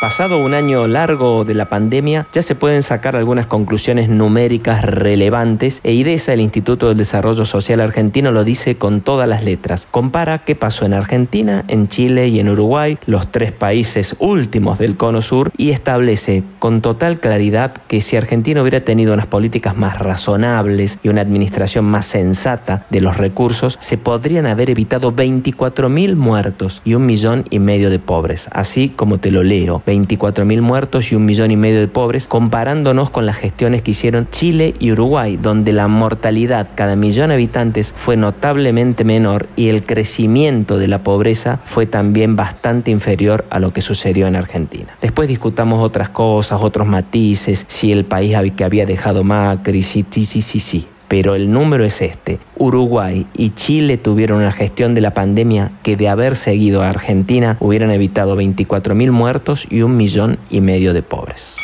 Pasado un año largo de la pandemia, ya se pueden sacar algunas conclusiones numéricas relevantes e IDESA, el Instituto del Desarrollo Social Argentino, lo dice con todas las letras. Compara qué pasó en Argentina, en Chile y en Uruguay, los tres países últimos del Cono Sur, y establece con total claridad que si Argentina hubiera tenido unas políticas más razonables y una administración más sensata de los recursos, se podrían haber evitado 24.000 muertos y un millón y medio de pobres, así como te lo leo 24.000 muertos y un millón y medio de pobres, comparándonos con las gestiones que hicieron Chile y Uruguay, donde la mortalidad cada millón de habitantes fue notablemente menor y el crecimiento de la pobreza fue también bastante inferior a lo que sucedió en Argentina. Después discutamos otras cosas, otros matices, si el país que había dejado Macri, sí, sí, sí, sí, sí pero el número es este. Uruguay y Chile tuvieron una gestión de la pandemia que de haber seguido a Argentina hubieran evitado 24.000 muertos y un millón y medio de pobres.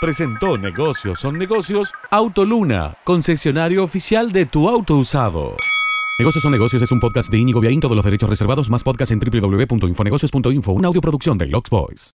Presentó Negocios son negocios Autoluna, concesionario oficial de tu auto usado. Negocios son negocios es un podcast de Inigo Viaín, todos los derechos reservados, más podcast en www.infonegocios.info, una audioproducción de Lux Boys.